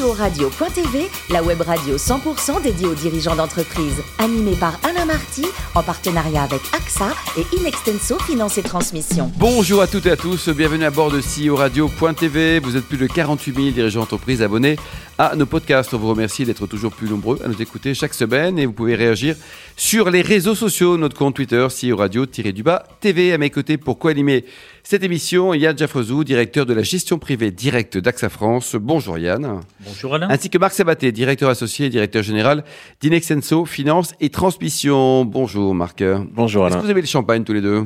CEO Radio.tv, la web radio 100% dédiée aux dirigeants d'entreprise. Animée par Alain Marty, en partenariat avec AXA et Inextenso Finance et Transmission. Bonjour à toutes et à tous, bienvenue à bord de CEO Radio.tv. Vous êtes plus de 48 000 dirigeants d'entreprise abonnés à nos podcasts. On vous remercie d'être toujours plus nombreux à nous écouter chaque semaine et vous pouvez réagir sur les réseaux sociaux, notre compte Twitter, CEO Radio-du-bas TV. À mes côtés pour co-animer cette émission, Yann Jaffrezou, directeur de la gestion privée directe d'AXA France. Bonjour Yann. Bonjour Alain. Ainsi que Marc Sabaté, directeur associé et directeur général d'Inexenso Finance et Transmission. Bonjour Marc. Bonjour Est-ce Alain. que vous avez le champagne tous les deux?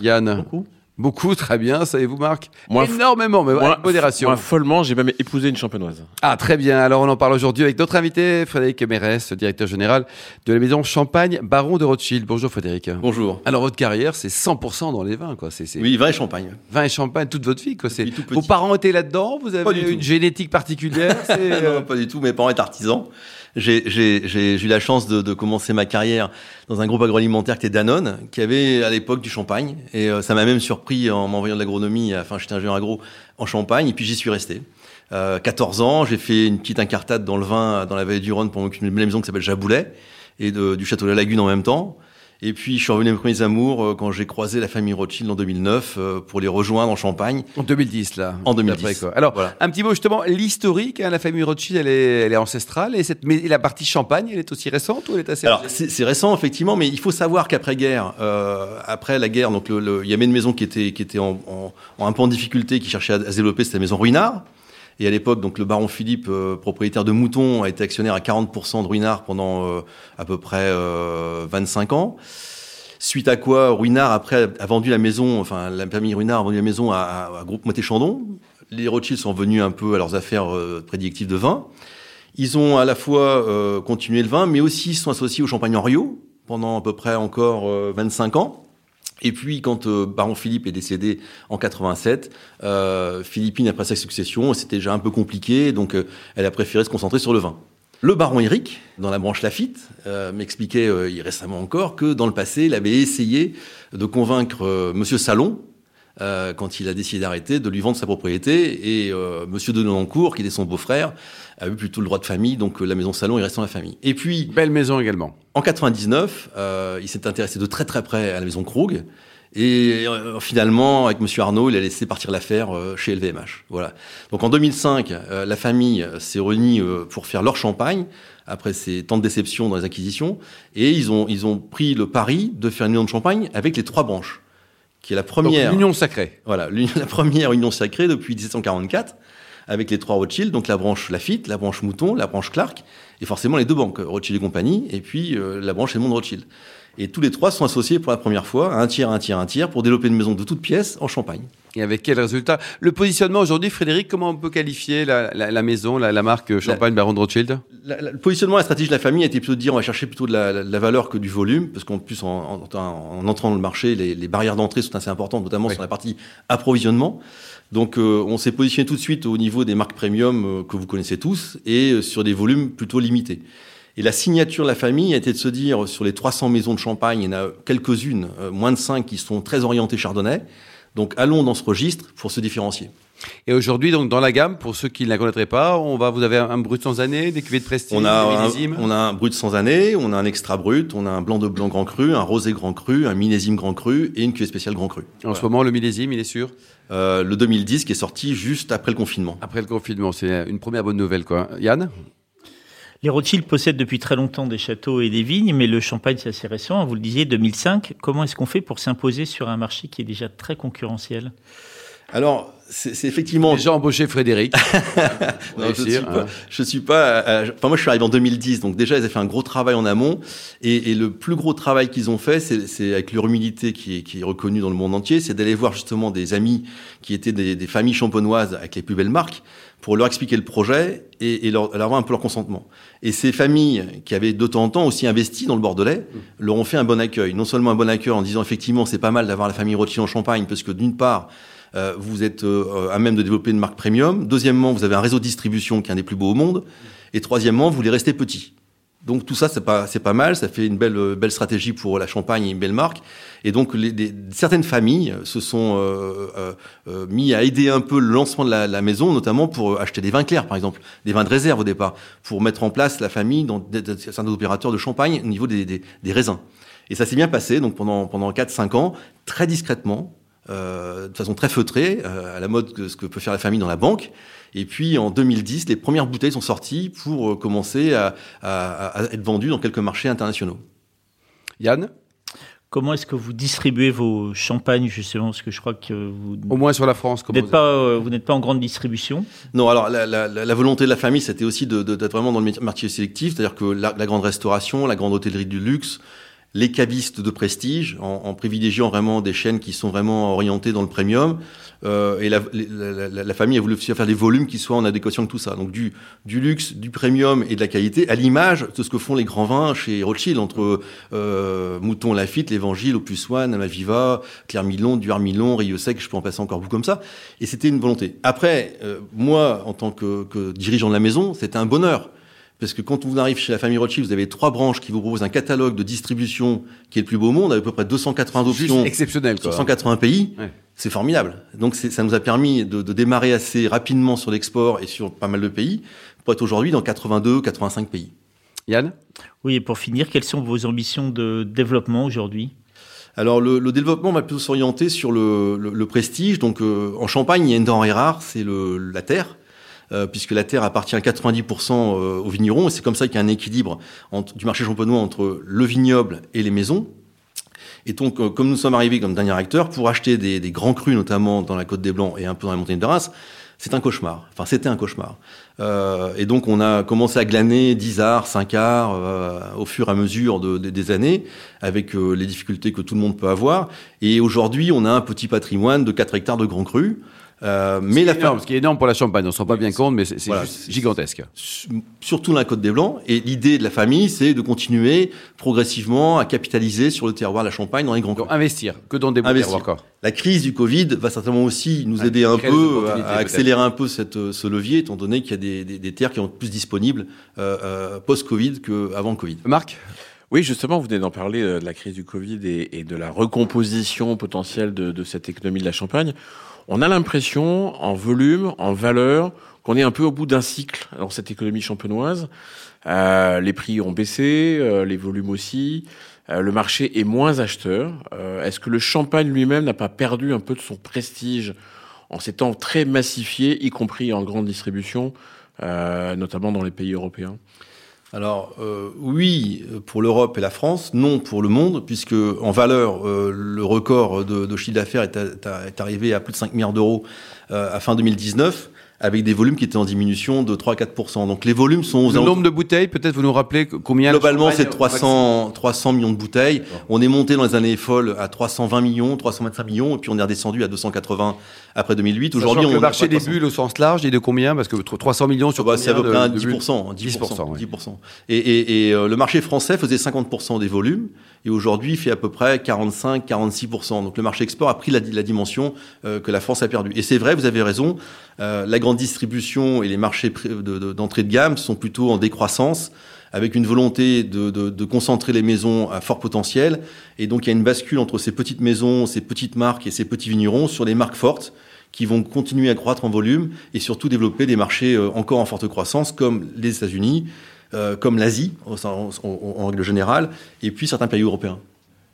Yann? Beaucoup. Beaucoup, très bien. Savez-vous Marc? Moi, Énormément, mais Moi, avec modération. Moi, follement, j'ai même épousé une champenoise. Ah, très bien. Alors, on en parle aujourd'hui avec notre invité, Frédéric Mérès, directeur général de la maison Champagne, baron de Rothschild. Bonjour, Frédéric. Bonjour. Alors, votre carrière, c'est 100% dans les vins, quoi. C'est, Oui, vin et champagne. vin et champagne toute votre vie, quoi. C'est... Depuis tout petit. Vos parents étaient là-dedans? Vous avez une tout. génétique particulière? C'est, euh, non, pas du tout. Mes parents étaient artisans. J'ai, eu la chance de, de commencer ma carrière dans un groupe agroalimentaire qui était Danone, qui avait à l'époque du champagne. Et euh, ça m'a même surpris en m'envoyant de l'agronomie. Enfin, j'étais ingénieur agro en Champagne, et puis j'y suis resté. Euh, 14 ans, j'ai fait une petite incartade dans le vin, dans la vallée du Rhône, pour belle maison qui s'appelle Jaboulet, et de- du château de la Lagune en même temps. Et puis, je suis revenu à mes premiers amours euh, quand j'ai croisé la famille Rothschild en 2009 euh, pour les rejoindre en Champagne. En 2010, là. En 2010. D'après, quoi. Alors, Voilà. un petit mot justement, l'historique, hein, la famille Rothschild, elle est, elle est ancestrale, et, cette, mais la partie champagne, elle est aussi récente ou elle est assez Alors c'est récent effectivement, mais il faut savoir qu'après guerre, euh, après la guerre, donc il y avait une maison qui était qui était en, en- en un peu en difficulté, qui cherchait à, à se développer, c'était la maison Ruinard. Et à l'époque, donc le baron Philippe, euh, propriétaire de Mouton, a été actionnaire à 40% de Ruinard pendant euh, à peu près euh, 25 ans. Suite à quoi, Ruinard après a vendu la maison, enfin la famille Ruinard a vendu la maison à, à, à Groupe Moët Chandon. Les Rothschild sont venus un peu à leurs affaires euh, prédictives de vin. Ils ont à la fois euh, continué le vin, mais aussi sont associés au champagne en pendant à peu près encore euh, 25 ans. Et puis, quand euh, Baron Philippe est décédé en 87, euh, Philippine après sa succession, c'était déjà un peu compliqué, donc euh, elle a préféré se concentrer sur le vin. Le baron Eric, dans la branche Lafitte, euh, m'expliquait euh, récemment encore que dans le passé, il avait essayé de convaincre Monsieur Salon, euh, quand il a décidé d'arrêter, de lui vendre sa propriété. Et euh, Monsieur de Nonancourt, qui était son beau-frère, a eu plutôt le droit de famille, donc euh, la maison Salon est restée dans la famille. Et puis, Belle maison également. en 99, euh, il s'est intéressé de très très près à la maison Krug. Et euh, finalement, avec Monsieur Arnaud, il a laissé partir l'affaire euh, chez LVMH. Voilà. Donc en 2005, euh, la famille s'est réunie euh, pour faire leur champagne après ces tant de déceptions dans les acquisitions, et ils ont ils ont pris le pari de faire une union de champagne avec les trois branches, qui est la première. l'union sacrée. Voilà, la première union sacrée depuis 1744, avec les trois Rothschild, donc la branche Lafitte, la branche Mouton, la branche Clark, et forcément les deux banques, Rothschild et compagnie, et puis euh, la branche Edmond Rothschild. Et tous les trois sont associés pour la première fois, un tiers, un tiers, un tiers, pour développer une maison de toutes pièces en Champagne. Et avec quel résultat? Le positionnement aujourd'hui, Frédéric, comment on peut qualifier la, la- la maison, la, la marque Champagne Baron de Rothschild? Le positionnement, la stratégie de la famille a été plutôt de dire on va chercher plutôt de la, valeur que du volume, parce qu'en plus, en, en- en entrant dans le marché, les, les barrières d'entrée sont assez importantes, notamment Oui. sur la partie approvisionnement. Donc, euh, on s'est positionné tout de suite au niveau des marques premium euh, que vous connaissez tous, et euh, sur des volumes plutôt limités. Et la signature de la famille a été de se dire, sur les 300 maisons de champagne, il y en a quelques-unes, moins de 5, qui sont très orientées chardonnay. Donc, allons dans ce registre pour se différencier. Et aujourd'hui, donc dans la gamme, pour ceux qui ne la connaîtraient pas, on va, vous avez un, un brut sans année, des cuvées de prestige, On des a, un, on a un brut sans année, on a un extra brut, on a un blanc de blanc grand cru, un rosé grand cru, un millésime grand cru et une cuvée spéciale grand cru. En ce moment, le millésime, il est sûr? Euh, le 2010 qui est sorti juste après le confinement. Après le confinement, c'est une première bonne nouvelle, quoi. Yann? Les Rothschild possèdent depuis très longtemps des châteaux et des vignes, mais le champagne, c'est assez récent. Vous le disiez, 2005. Comment est-ce qu'on fait pour s'imposer sur un marché qui est déjà très concurrentiel? Alors, c'est effectivement... Déjà embauché Frédéric. Non, je Réussir, suis hein. pas, je suis pas. euh, Enfin, moi, je suis arrivé en 2010, donc déjà, ils avaient fait un gros travail en amont. Et, et le plus gros travail qu'ils ont fait, c'est avec leur humilité qui est, qui est reconnue dans le monde entier, c'est d'aller voir justement des amis qui étaient des, des familles champenoises avec les plus belles marques pour leur expliquer le projet et, et leur, leur avoir un peu leur consentement. Et ces familles qui avaient de temps en temps aussi investi dans le Bordelais leur ont fait un bon accueil. Non seulement un bon accueil en disant effectivement c'est pas mal d'avoir la famille Rothschild en Champagne parce que d'une part euh, vous êtes euh, à même de développer une marque premium. Deuxièmement, vous avez un réseau de distribution qui est un des plus beaux au monde. Et troisièmement, vous voulez rester petit. Donc tout ça, c'est pas c'est pas mal, ça fait une belle belle stratégie pour la Champagne et une belle marque. Et donc les, certaines familles se sont euh, euh, euh, mis à aider un peu le lancement de la, la, maison, notamment pour acheter des vins clairs, par exemple, des vins de réserve au départ, pour mettre en place la famille dans certains opérateurs de Champagne au niveau des, des, des raisins. Et ça s'est bien passé, donc pendant pendant 4-5 ans, très discrètement, euh, de façon très feutrée, euh, à la mode de ce que peut faire la famille dans la banque. Et puis en 2010, les premières bouteilles sont sorties pour euh, commencer à, à, à être vendues dans quelques marchés internationaux. Yann? Comment est-ce que vous distribuez vos champagnes justement? Parce que je crois que vous au moins sur la France, vous n'êtes pas euh, vous n'êtes pas en grande distribution? Non, alors la, la, la volonté de la famille, c'était aussi d'être de, de, vraiment dans le marché sélectif, c'est-à-dire que la, la, grande restauration, la grande hôtellerie du luxe, les cavistes de prestige, en, en, privilégiant vraiment des chaînes qui sont vraiment orientées dans le premium. Euh, et la, la, la, la, famille a voulu faire des volumes qui soient en adéquation avec tout ça. Donc du, du luxe, du premium et de la qualité, à l'image de ce que font les grands vins chez Rothschild, entre euh, Mouton Lafitte, l'Évangile, Opus One, Amaviva, Claire Milon, Duar Milon, Rio Sec, je peux en passer encore beaucoup comme ça. Et c'était une volonté. Après, euh, moi, en tant que, que dirigeant de la maison, c'était un bonheur. Parce que quand vous arrivez chez la famille Rothschild, vous avez trois branches qui vous proposent un catalogue de distribution qui est le plus beau au monde, avec à peu près 280 options. exceptionnel, Sur 180 pays. Ouais. C'est formidable. Donc ça nous a permis de, de démarrer assez rapidement sur l'export et sur pas mal de pays pour être aujourd'hui dans 82, 85 pays. Yann? Oui, et pour finir, quelles sont vos ambitions de développement aujourd'hui? Alors le, le, développement va plutôt s'orienter sur le, le, le, prestige. Donc euh, en Champagne, il y a une denrée rare, c'est la terre. Euh, puisque la terre appartient à 90% euh, aux vignerons, et c'est comme ça qu'il y a un équilibre entre, du marché champenois entre le vignoble et les maisons. Et donc, euh, comme nous sommes arrivés comme dernier acteur, pour acheter des, grands crus, notamment dans la Côte des Blancs et un peu dans la montagne de Reims, c'est un cauchemar. Enfin, c'était un cauchemar. Et donc, on a commencé à glaner 10 arts, 5 arts, au fur et à mesure de, de, des années, avec les difficultés que tout le monde peut avoir. Et aujourd'hui, on a un petit patrimoine de 4 hectares de grands crus. Euh, mais la énorme, ce qui est énorme pour la Champagne, on ne se rend pas bien compte, mais c'est voilà, gigantesque. Surtout dans la Côte des Blancs. Et l'idée de la famille, c'est de continuer progressivement à capitaliser sur le terroir de la Champagne dans les grands crus. Investir, que dans des bons terroirs encore. La crise du Covid va certainement aussi nous aider un peu à, accélérer un peu cette, ce levier, étant donné qu'il y a des, des, des, terres qui sont plus disponibles euh, euh, post-Covid qu'avant le Covid. Marc? Oui, justement, vous venez d'en parler de la crise du Covid et, et de la recomposition potentielle de, de cette économie de la Champagne on a l'impression, en volume, en valeur, qu'on est un peu au bout d'un cycle dans cette économie champenoise. Euh, les prix ont baissé, euh, les volumes aussi. Euh, le marché est moins acheteur. Est-ce que le champagne lui-même n'a pas perdu un peu de son prestige en s'étant très massifié, y compris en grande distribution, notamment dans les pays européens? Alors euh, oui pour l'Europe et la France, non pour le monde, puisque en valeur, euh, le record de, chiffre d'affaires est, est, arrivé à plus de 5 milliards d'euros euh, à fin 2019 avec des volumes qui étaient en diminution de 3-4%. Donc les volumes sont aux Le nombre de bouteilles, peut-être vous nous rappelez combien Globalement, c'est 300, 300 millions de bouteilles. On est monté dans les années folles à 320 millions, 325 millions, et puis on est redescendu à 280 après 2008. Aujourd'hui, on le marché des bulles au sens large, il est de combien? Parce que 300 millions sur bah, c'est à peu près 10%, 10%, 10%, 10%. Et, et, et euh, le marché français faisait 50% des volumes, et aujourd'hui, fait à peu près 45-46%. Donc le marché export a pris la, la dimension euh, que la France a perdue. Et c'est vrai, vous avez raison, euh, la grande distribution et les marchés d'entrée de, de gamme sont plutôt en décroissance avec une volonté de, de, de, concentrer les maisons à fort potentiel. Et donc, il y a une bascule entre ces petites maisons, ces petites marques et ces petits vignerons sur les marques fortes qui vont continuer à croître en volume et surtout développer des marchés euh, encore en forte croissance comme les États-Unis, euh, comme l'Asie en, règle générale, et puis certains pays européens.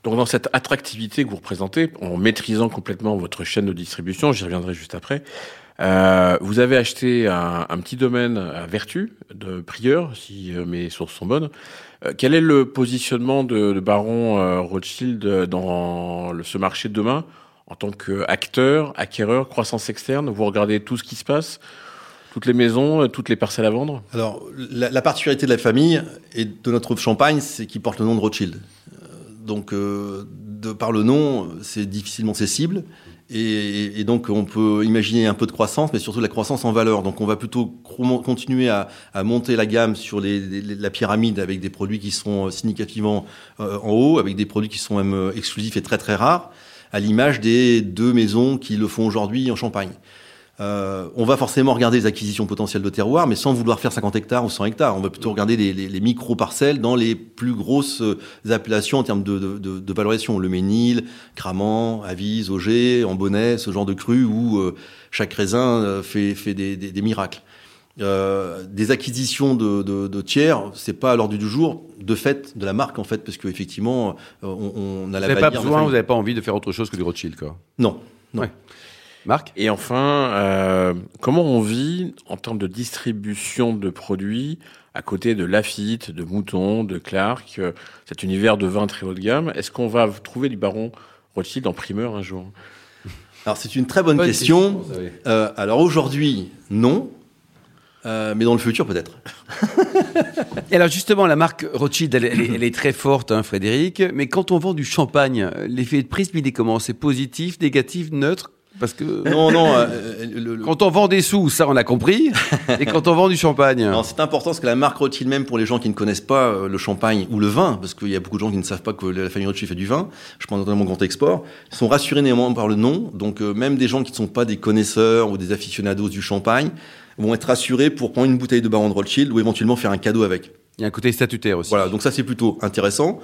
Donc dans cette attractivité que vous représentez, en maîtrisant complètement votre chaîne de distribution, j'y reviendrai juste après, euh, vous avez acheté un, petit domaine à Vertu, de Prieur, si euh, mes sources sont bonnes. Euh, quel est le positionnement de, Baron euh, Rothschild dans ce marché de demain en tant qu'acteur, acquéreur, croissance externe? Vous regardez tout ce qui se passe? Toutes les maisons, toutes les parcelles à vendre Alors, la, la particularité de la famille et de notre champagne, c'est qu'il porte le nom de Rothschild. Donc, euh, par le nom, c'est difficilement cessible. Et, donc, on peut imaginer un peu de croissance, mais surtout de la croissance en valeur. Donc, on va plutôt continuer à, monter la gamme sur la pyramide avec des produits qui sont significativement euh, en haut, avec des produits qui sont même euh, exclusifs et très très rares, à l'image des deux maisons qui le font aujourd'hui en Champagne. Euh, on va forcément regarder les acquisitions potentielles de terroir, mais sans vouloir faire 50 hectares ou 100 hectares. On va plutôt regarder les, les, les micro-parcelles dans les plus grosses euh, appellations en termes de, de, de, de valorisation. Le Ménil, Cramant, Avise, Auger, Ambonnet, ce genre de cru où euh, chaque raisin fait, fait des, des, des miracles. Euh, des acquisitions de, de, de tiers, c'est pas à l'ordre du jour, de fait, de la marque en fait, parce qu'effectivement, on, on a la Vous n'avez pas besoin, vous n'avez pas envie de faire autre chose que du Rothschild, quoi. Non, non. Ouais. Marc Et enfin, euh, comment on vit en termes de distribution de produits à côté de Lafitte, de Mouton, de Clark, euh, cet univers de vin très haut de gamme? Est-ce qu'on va trouver du baron Rothschild en primeur un jour? Alors c'est une très bonne, Bonne question. Euh, alors aujourd'hui, non. Euh, mais dans le futur, peut-être. Et alors justement, la marque Rothschild, elle, elle est, elle est très forte, hein, Frédéric. Mais quand on vend du champagne, l'effet de prisme, il est comment? C'est positif, négatif, neutre? Parce que Non, non. euh, le- le- quand on vend des sous, ça on a compris. Et quand on vend du champagne, c'est important parce que la marque Rothschild, même pour les gens qui ne connaissent pas euh, le champagne ou le vin, parce qu'il y a beaucoup de gens qui ne savent pas que la famille Rothschild fait du vin, je pense notamment au Grand Export, sont rassurés néanmoins par le nom. Donc euh, même des gens qui ne sont pas des connaisseurs ou des aficionados du champagne vont être rassurés pour prendre une bouteille de Baron de Rothschild ou éventuellement faire un cadeau avec. il y a un côté statutaire aussi. Voilà, donc ça c'est plutôt intéressant.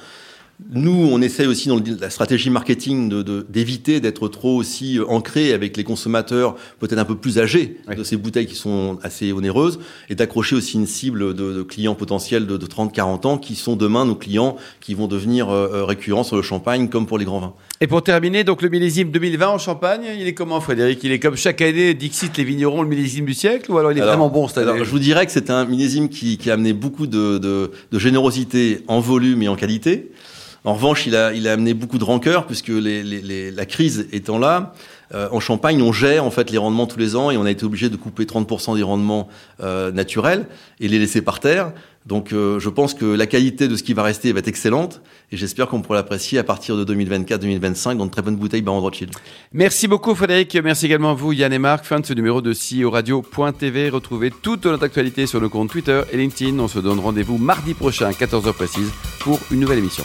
Nous, on essaye aussi dans la stratégie marketing de- de- d'éviter d'être trop aussi euh, ancré avec les consommateurs peut-être un peu plus âgés Oui. de ces bouteilles qui sont assez onéreuses et d'accrocher aussi une cible de, de clients potentiels de, de 30-40 ans qui sont demain nos clients qui vont devenir euh, euh, récurrents sur le champagne comme pour les grands vins. Et pour terminer, donc le millésime 2020 en Champagne, il est comment, Frédéric? Il est comme chaque année, Dixit les vignerons, le millésime du siècle, ou alors il est Alors- vraiment bon cette année? Alors, je vous dirais que c'est un millésime qui, qui a amené beaucoup de générosité en volume et en qualité. En revanche, il a, il a amené beaucoup de rancœur puisque les, les, les- la crise étant là, euh, en Champagne, on gère en fait les rendements tous les ans et on a été obligé de couper 30% des rendements euh, naturels et les laisser par terre. Donc, euh, je pense que la qualité de ce qui va rester va être excellente et j'espère qu'on pourra l'apprécier à partir de 2024-2025 dans de très bonnes bouteilles Baron Rothschild. Merci beaucoup Frédéric, merci également à vous Yann et Marc. Fin de ce numéro de CEO Radio.tv. Retrouvez toute notre actualité sur nos comptes Twitter et LinkedIn. On se donne rendez-vous mardi prochain à 14h précise pour une nouvelle émission.